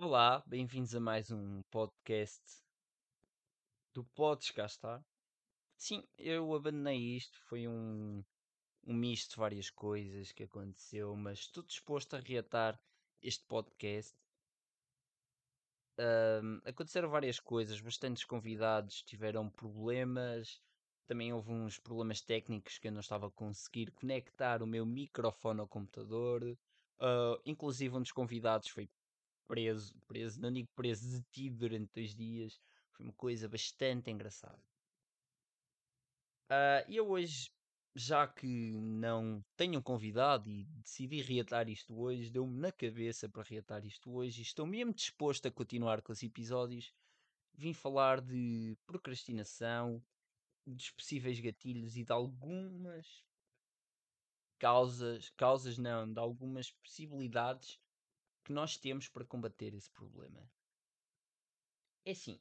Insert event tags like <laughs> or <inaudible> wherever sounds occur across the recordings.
Olá, bem-vindos a mais um podcast do Podes Cá Estar. Sim, eu abandonei isto, foi um, um misto de várias coisas que aconteceu, mas estou disposto a reatar este podcast. Ahm, aconteceram várias coisas, bastantes convidados tiveram problemas, também houve uns problemas técnicos que eu não estava a conseguir conectar o meu microfone ao computador. Ah, inclusive um dos convidados foi preso, preso, não digo preso, detido durante dois dias. Foi uma coisa bastante engraçada. E eu hoje, já que não tenho convidado e decidi reatar isto hoje, deu-me na cabeça para reatar isto hoje e estou mesmo disposto a continuar com os episódios. Vim falar de procrastinação, dos possíveis gatilhos e de algumas causas, causas não, de algumas possibilidades que nós temos para combater esse problema. É assim,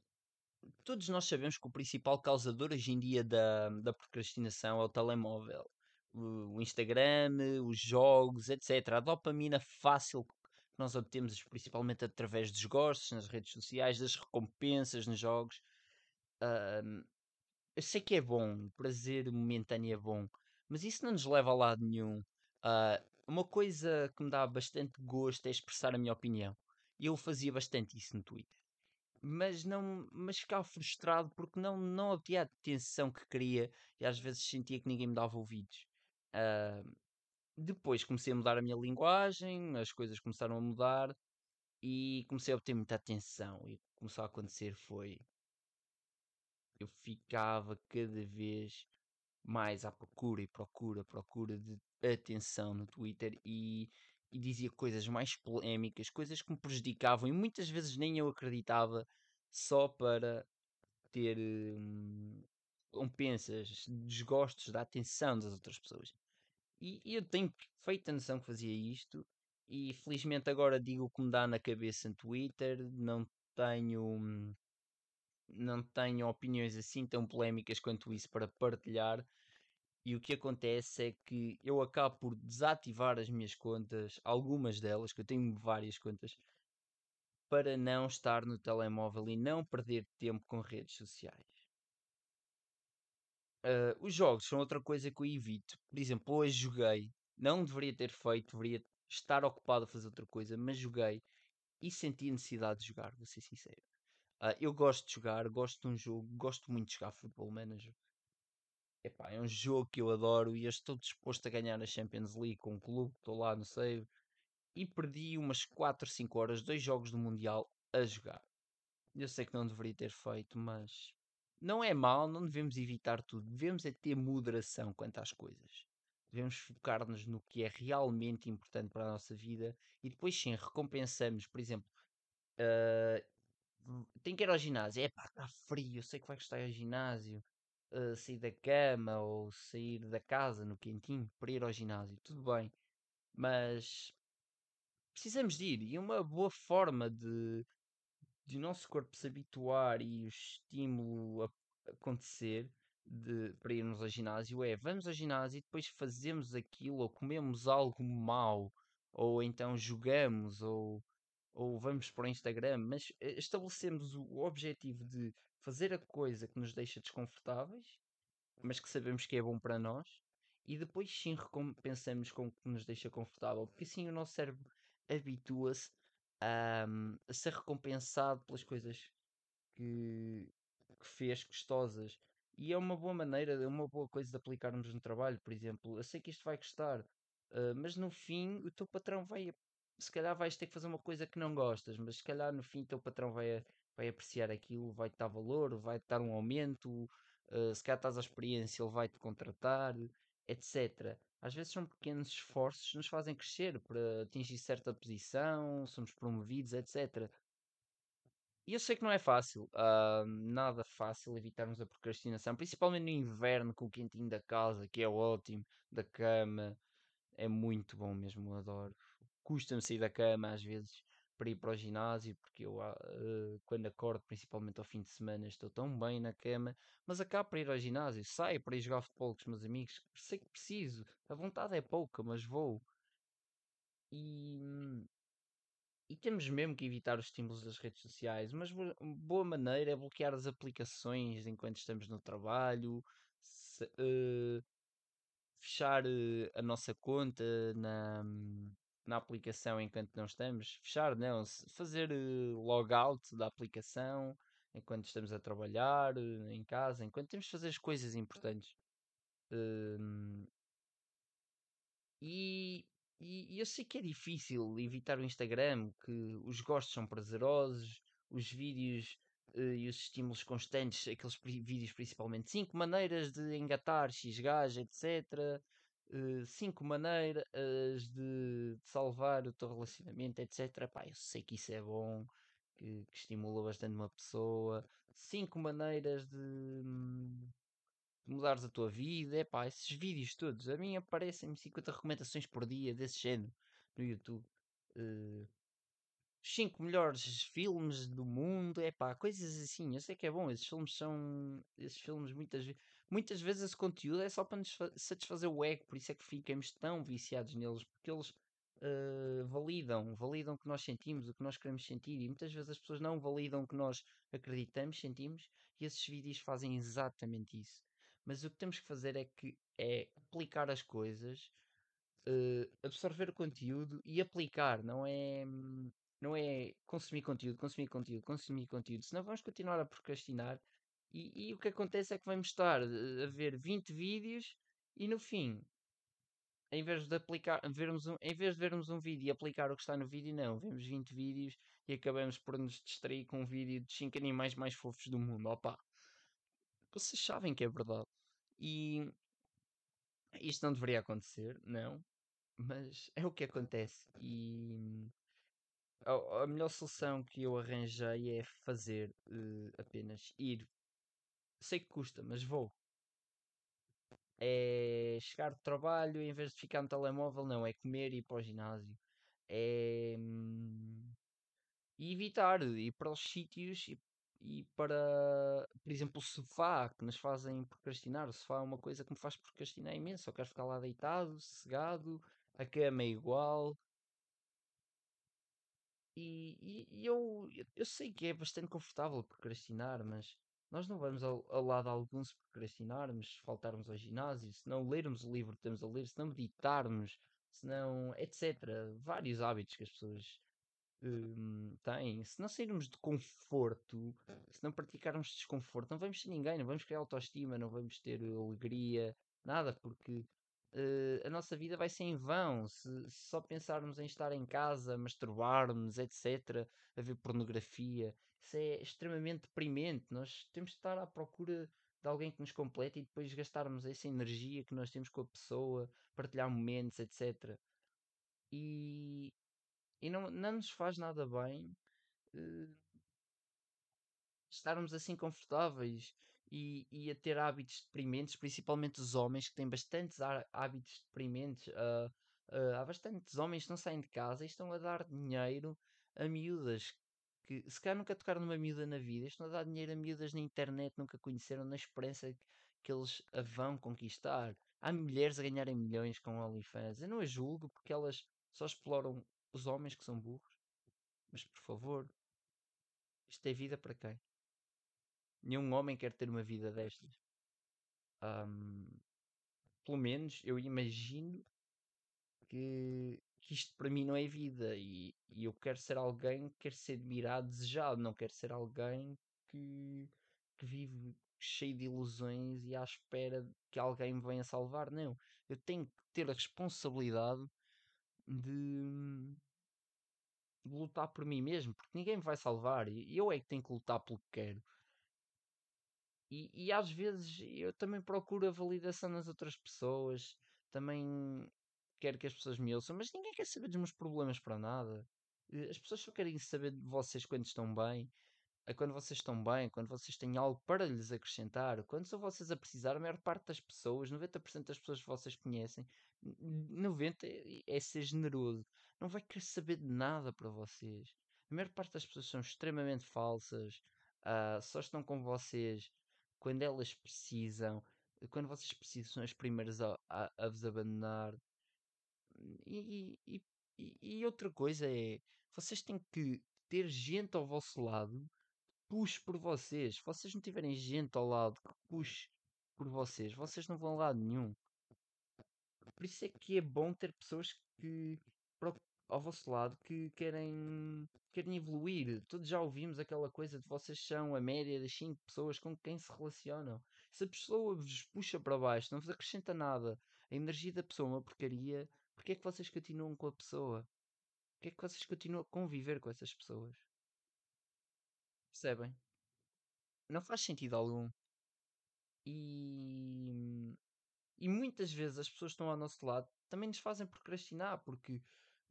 todos nós sabemos que o principal causador hoje em dia da, da procrastinação é o telemóvel. O, Instagram, os jogos, etc. A dopamina fácil que nós obtemos, principalmente através dos gostos nas redes sociais, das recompensas nos jogos. Eu sei que é bom, o prazer momentâneo é bom, mas isso não nos leva a lado nenhum. Ah, uma coisa que me dá bastante gosto é expressar a minha opinião. Eu fazia bastante isso no Twitter mas não mas ficava frustrado porque não não obtinha a atenção que queria e às vezes sentia que ninguém me dava ouvidos. Ah, depois comecei a mudar a minha linguagem, as coisas começaram a mudar e comecei a obter muita atenção. E o que começou a acontecer foi eu ficava cada vez mais à procura e procura, procura de atenção no Twitter e, e dizia coisas mais polémicas, coisas que me prejudicavam e muitas vezes nem eu acreditava só para ter hum, recompensas, desgostos da atenção das outras pessoas. E, e eu tenho perfeita noção que fazia isto e felizmente agora digo o que me dá na cabeça no Twitter, não tenho hum, não tenho opiniões assim tão polémicas quanto isso para partilhar. E o que acontece é que eu acabo por desativar as minhas contas, algumas delas, que eu tenho várias contas, para não estar no telemóvel e não perder tempo com redes sociais. Ah, os jogos são outra coisa que eu evito. Por exemplo, hoje joguei, não deveria ter feito, deveria estar ocupado a fazer outra coisa, mas joguei e senti a necessidade de jogar, vou ser sincero. Ah, eu gosto de jogar, gosto de um jogo, gosto muito de jogar Football Manager. Epá, é um jogo que eu adoro e eu estou disposto a ganhar a Champions League com o clube, estou lá no save. E perdi umas 4, 5 horas, dois jogos do Mundial a jogar. Eu sei que não deveria ter feito, mas não é mal, não devemos evitar tudo. Devemos é ter moderação quanto às coisas. Devemos focar-nos no que é realmente importante para a nossa vida e depois sim recompensamos, por exemplo, ah, tem que ir ao ginásio. É pá, está frio, eu sei que vai gostar ao ginásio. Ah, sair da cama ou sair da casa no quentinho para ir ao ginásio, tudo bem, mas precisamos de ir e uma boa forma de, de o nosso corpo se habituar e o estímulo a- acontecer de, para irmos ao ginásio é vamos ao ginásio e depois fazemos aquilo ou comemos algo mau ou então jogamos ou ou vamos para o Instagram, mas eh, estabelecemos o objetivo de fazer a coisa que nos deixa desconfortáveis, mas que sabemos que é bom para nós, e depois sim recompensamos com o que nos deixa confortável, porque assim o nosso cérebro habitua-se a, a ser recompensado pelas coisas que, que fez gostosas. E é uma boa maneira, é uma boa coisa de aplicarmos no trabalho, por exemplo. Eu sei que isto vai custar, ah, mas no fim o teu patrão vai, se calhar vais ter que fazer uma coisa que não gostas, mas se calhar no fim teu patrão vai, vai apreciar aquilo, vai-te dar valor, vai-te dar um aumento, ah, se calhar estás à experiência, ele vai-te contratar, etc. Às vezes são pequenos esforços que nos fazem crescer para atingir certa posição, somos promovidos, etc. E eu sei que não é fácil, ah, nada fácil evitarmos a procrastinação, principalmente no inverno com o quentinho da casa, que é ótimo, da cama, é muito bom mesmo, adoro. Custa-me sair da cama às vezes para ir para o ginásio, porque eu ah, quando acordo, principalmente ao fim de semana, estou tão bem na cama, mas acabo para ir ao ginásio, saio para ir jogar futebol com os meus amigos, sei que preciso, a vontade é pouca, mas vou. E, hum, e temos mesmo que evitar os estímulos das redes sociais. Mas bo- boa maneira é bloquear as aplicações enquanto estamos no trabalho, se- eh, fechar eh, a nossa conta na, na aplicação enquanto não estamos. Fechar, não, se- fazer eh, logout da aplicação enquanto estamos a trabalhar, eh, em casa, enquanto temos de fazer as coisas importantes. Hum, e, e, eu sei que é difícil evitar o Instagram, que os gostos são prazerosos, os vídeos eh, e os estímulos constantes, aqueles vídeos principalmente, 5 maneiras de engatar X gajo, etc. 5 maneiras de, de salvar o teu relacionamento, etc. Pá, eu sei que isso é bom, que, que estimula bastante uma pessoa. 5 maneiras de, hum, de mudares a tua vida. É pá, esses vídeos todos. A mim aparecem-me 50 recomendações por dia desse género no YouTube. Eh, os 5 melhores filmes do mundo, é pá, coisas assim. Eu sei que é bom, esses filmes são. Esses filmes muitas vezes. Muitas vezes esse conteúdo é só para nos fa- satisfazer o ego, por isso é que ficamos tão viciados neles, porque eles eh, validam, validam o que nós sentimos, o que nós queremos sentir, e muitas vezes as pessoas não validam o que nós acreditamos, sentimos, e esses vídeos fazem exatamente isso. Mas o que temos que fazer é que é aplicar as coisas eh, absorver o conteúdo e aplicar, não é, não é consumir conteúdo, consumir conteúdo, consumir conteúdo, senão vamos continuar a procrastinar e, e o que acontece é que vamos estar eh, a ver 20 vídeos e no fim, em vez de aplicar, vermos um, em vez de vermos um vídeo e aplicar o que está no vídeo, não, vemos 20 vídeos e acabamos por nos distrair com um vídeo de 5 animais mais fofos do mundo. Opa, vocês sabem que é verdade. E isto não deveria acontecer, não. Mas é o que acontece. E a, a melhor solução que eu arranjei é fazer eh, apenas ir. Sei que custa, mas vou. É chegar do trabalho em vez de ficar no telemóvel, não. É comer e ir para o ginásio. É hum, e evitar ir para os sítios e, e para, por exemplo, o sofá que nos fazem procrastinar. O sofá é uma coisa que me faz procrastinar imenso. Eu quero ficar lá deitado, sossegado, a cama é igual. E, e- e eu, eu sei que é bastante confortável procrastinar, mas nós não vamos ao, ao lado algum se procrastinarmos, se faltarmos ao ginásio, se não lermos o livro que temos a ler, se não meditarmos, se não, etc. Vários hábitos que as pessoas hum, têm. Se não sairmos de conforto, se não praticarmos desconforto, não vamos ser ninguém, não vamos criar autoestima, não vamos ter alegria, nada, porque eh, a nossa vida vai ser em vão se, se só pensarmos em estar em casa, masturbarmos, etc., a ver pornografia. Isso é extremamente deprimente. Nós temos de estar à procura de alguém que nos complete e depois gastarmos essa energia que nós temos com a pessoa, partilhar momentos, etc. E, e não, não nos faz nada bem eh, estarmos assim confortáveis e, e a ter hábitos deprimentes, principalmente os homens que têm bastantes há- hábitos deprimentes. ah, ah, há bastantes homens que não saem de casa e estão a dar dinheiro a miúdas que se calhar nunca tocaram numa miúda na vida, estão a dar dinheiro a miúdas na internet, nunca conheceram, na esperança que, que eles a vão conquistar. Há mulheres a ganharem milhões com OnlyFans. Eu não as julgo porque elas só exploram os homens que são burros. Mas por favor, isto é vida para quem? Nenhum homem quer ter uma vida destas. Ahm, pelo menos eu imagino que, que isto para mim não é vida e, e eu quero ser alguém que quer ser admirado, desejado, não quero ser alguém que, que vive cheio de ilusões e à espera que alguém me venha salvar. Não, eu tenho que ter a responsabilidade de, de lutar por mim mesmo, porque ninguém me vai salvar e eu é que tenho que lutar pelo que quero. E, e às vezes eu também procuro a validação nas outras pessoas, também quero que as pessoas me ouçam, mas ninguém quer saber dos meus problemas para nada. Eh, As pessoas só querem saber de vocês quando estão bem, a quando vocês estão bem, quando vocês têm algo para lhes acrescentar. Quando são vocês a precisar, a maior parte das pessoas, 90% das pessoas que vocês conhecem, n- 90% é ser generoso, não vai querer saber de nada para vocês. A maior parte das pessoas são extremamente falsas, ah, só estão com vocês quando elas precisam, quando vocês precisam, são as primeiras a, a, a vos abandonar. E, e, e, outra coisa é, Vocês têm que ter gente ao vosso lado, puxe por vocês. Se vocês não tiverem gente ao lado que puxe por vocês, vocês não vão a lado nenhum. Por isso é que é bom ter pessoas que ao vosso lado que querem, querem evoluir. Todos já ouvimos aquela coisa de vocês são a média das 5 pessoas com quem se relacionam. Se a pessoa vos puxa para baixo, não vos acrescenta nada, a energia da pessoa é uma porcaria, porque é que vocês continuam com a pessoa? Porque é que vocês continuam a conviver com essas pessoas? Percebem? Não faz sentido algum. E, e muitas vezes as pessoas que estão ao nosso lado também nos fazem procrastinar, porque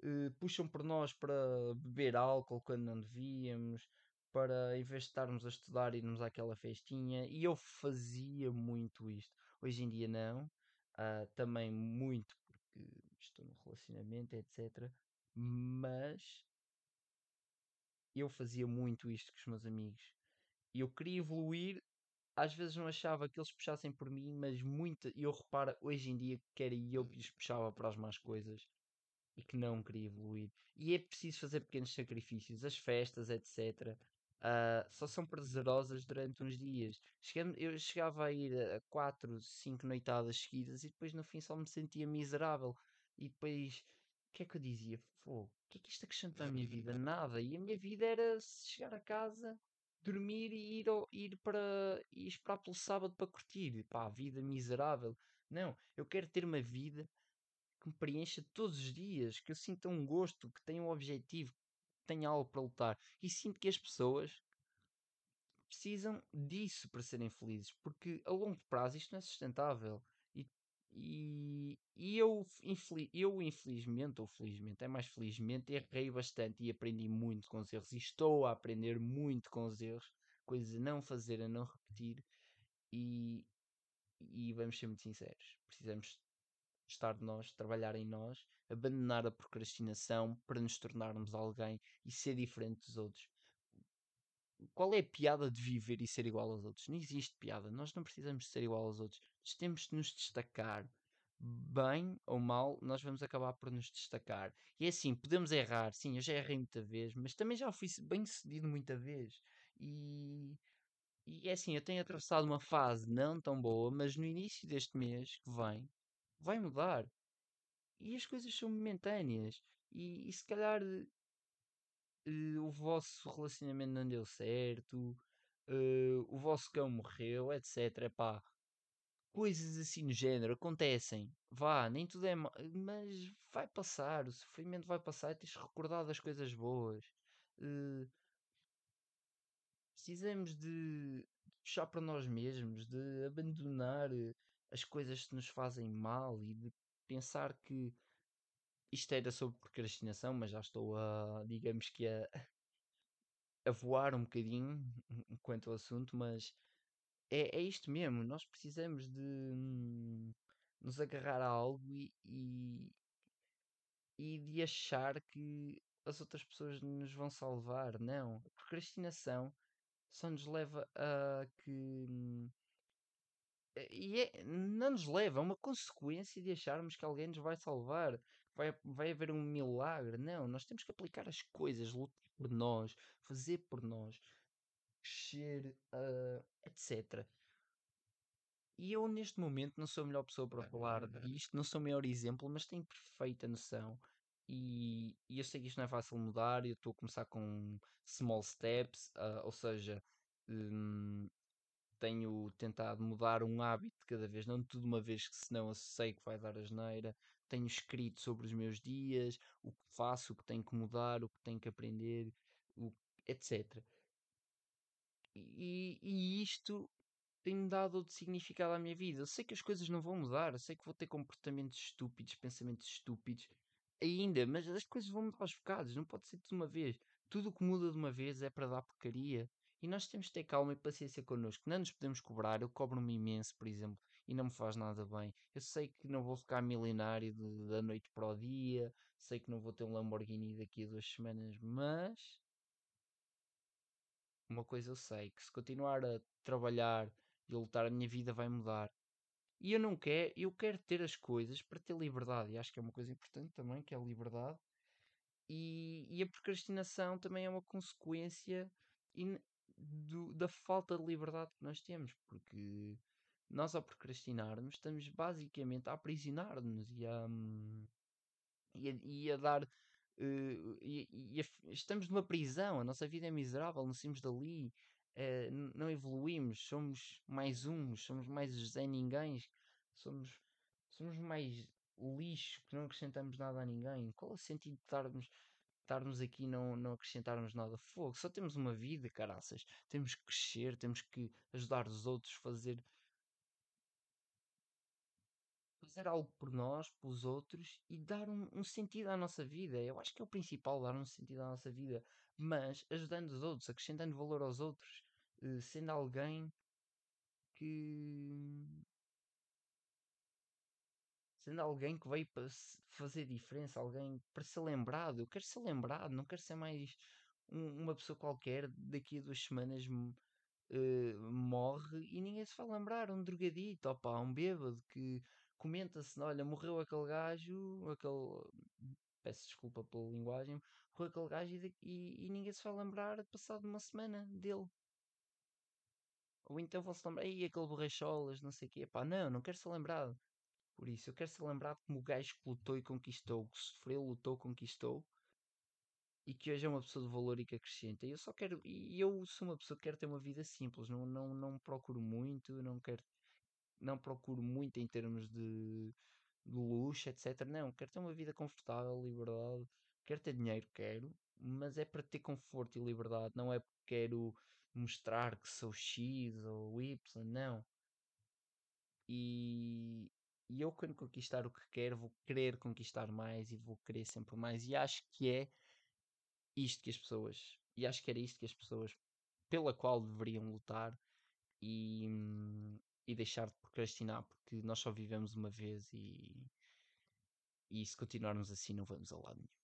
eh, puxam por nós para beber álcool quando não devíamos, para em vez de estarmos a estudar irmos àquela festinha. E eu fazia muito isto. Hoje em dia não. Ah, também muito porque estou no relacionamento, etc. Mas eu fazia muito isto com os meus amigos. E eu queria evoluir, às vezes não achava que eles puxassem por mim, mas muita, eu reparo hoje em dia que era eu que lhes puxava para as más coisas e que não queria evoluir. E é preciso fazer pequenos sacrifícios. As festas, etc. ah, só são prazerosas durante uns dias. Chegando- eu chegava a ir a 4, 5 noitadas seguidas e depois no fim só me sentia miserável. E depois, o que é que eu dizia? Fogo, o que é que isto acrescenta à minha vida? <laughs> Nada. E a minha vida era chegar a casa, dormir e ir, ao- ir para e esperar pelo sábado para curtir. Pá, vida miserável. Não, eu quero ter uma vida que me preencha todos os dias, que eu sinta um gosto, que tenha um objetivo, que tenha algo para lutar. E sinto que as pessoas precisam disso para serem felizes, porque a longo prazo isto não é sustentável. E, e, eu, eu, infelizmente, ou felizmente, é mais felizmente, errei bastante e aprendi muito com os erros. E estou a aprender muito com os erros, coisas a não fazer, a não repetir. E, e vamos ser muito sinceros, precisamos estar de nós, trabalhar em nós, abandonar a procrastinação para nos tornarmos alguém e ser diferente dos outros. Qual é a piada de viver e ser igual aos outros? Não existe piada. Nós não precisamos ser igual aos outros. Temos de nos destacar. Bem ou mal, nós vamos acabar por nos destacar. E é assim, podemos errar. Sim, eu já errei muita vez, mas também já fui bem sucedido muita vez. E, e é assim, eu tenho atravessado uma fase não tão boa, mas no início deste mês que vem, vai mudar. E as coisas são momentâneas. E, e se calhar eh, o vosso relacionamento não deu certo, eh, o vosso cão morreu, etc. Epá, coisas assim no género acontecem. Vá, nem tudo é ma- mas vai passar, o sofrimento vai passar tens de recordar das coisas boas. Eh, precisamos de puxar para nós mesmos, de abandonar eh, as coisas que nos fazem mal e de pensar que isto era sobre procrastinação, mas já estou a, digamos que a, <laughs> a voar um bocadinho quanto ao assunto, mas é, é isto mesmo. Nós precisamos de hum, nos agarrar a algo e, e, e de achar que as outras pessoas nos vão salvar. Não. A procrastinação só nos leva a que. hum, E é, não nos leva, é uma consequência de acharmos que alguém nos vai salvar, vai, vai haver um milagre. Não, nós temos que aplicar as coisas, lutar por nós, fazer por nós, crescer, ah, etc. E eu, neste momento, não sou a melhor pessoa para falar disto, não sou o maior exemplo, mas tenho perfeita noção. E, e eu sei que isto não é fácil mudar, eu estou a começar com small steps, ah, ou seja, hum, tenho tentado mudar um hábito de cada vez, não tudo uma vez, que senão eu sei que vai dar asneira. Tenho escrito sobre os meus dias, o que faço, o que tenho que mudar, o que tenho que aprender, o, etc. E, e isto tem-me dado outro significado à minha vida. Eu sei que as coisas não vão mudar, eu sei que vou ter comportamentos estúpidos, pensamentos estúpidos ainda, mas as coisas vão mudar aos bocados, não pode ser de uma vez. Tudo o que muda de uma vez é para dar porcaria. E nós temos de ter calma e paciência connosco. Não nos podemos cobrar. Eu cobro-me imenso, por exemplo, e não me faz nada bem. Eu sei que não vou ficar milionário da noite para o dia, sei que não vou ter um Lamborghini daqui a duas semanas, mas uma coisa eu sei, que se continuar a trabalhar e a lutar, a minha vida vai mudar. E eu não quero, eu quero ter as coisas para ter liberdade. E acho que é uma coisa importante também, que é a liberdade. E, e a procrastinação também é uma consequência in- do- da falta de liberdade que nós temos, porque nós ao procrastinarmos estamos basicamente a aprisionar-nos e a, hum, e a, e a dar. Eh, e- e a- estamos numa prisão, a nossa vida é miserável, não saímos dali, n- não evoluímos, somos mais uns, somos mais Zé Ninguém, somos, somos mais lixo que não acrescentamos nada a ninguém. Qual é o sentido de estarmos, estarmos aqui e não, não acrescentarmos nada? Fogo, só temos uma vida, caraças. Temos que crescer, temos que ajudar os outros, fazer fazer algo por nós, pelos outros e dar um, um sentido à nossa vida. Eu acho que é o principal, dar um sentido à nossa vida, mas ajudando os outros, acrescentando valor aos outros, eh, sendo alguém que sendo alguém que veio para fazer diferença, alguém para ser lembrado. Eu quero ser lembrado, não quero ser mais um- uma pessoa qualquer daqui a duas semanas eh, morre e ninguém se vai lembrar. Um drogadito, opá, um bêbado que comenta-se, olha, morreu aquele gajo, aquele. Peço desculpa pela linguagem, morreu aquele gajo e, e- e ninguém se vai lembrar passado uma semana dele. Ou então vão-se lembrar, e aquele borracholas, não sei o quê. Pá, não, não quero ser lembrado por isso. Eu quero ser lembrado como o gajo que lutou e conquistou, que sofreu, lutou, conquistou e que hoje é uma pessoa de valor e que acrescenta. Eu só quero, e eu sou uma pessoa que quer ter uma vida simples, não, não, não procuro muito, não quero não procuro muito em termos de, de luxo, etc. Não, quero ter uma vida confortável, liberdade. Quero ter dinheiro, quero, mas é para ter conforto e liberdade, não é porque quero mostrar que sou X ou Y, não. E, e eu, quando conquistar o que quero, vou querer conquistar mais e vou querer sempre mais. E acho que é isto que as pessoas, e acho que era isto que as pessoas pela qual deveriam lutar e, hum, e deixar de procrastinar, porque nós só vivemos uma vez e, e se continuarmos assim não vamos a lado nenhum.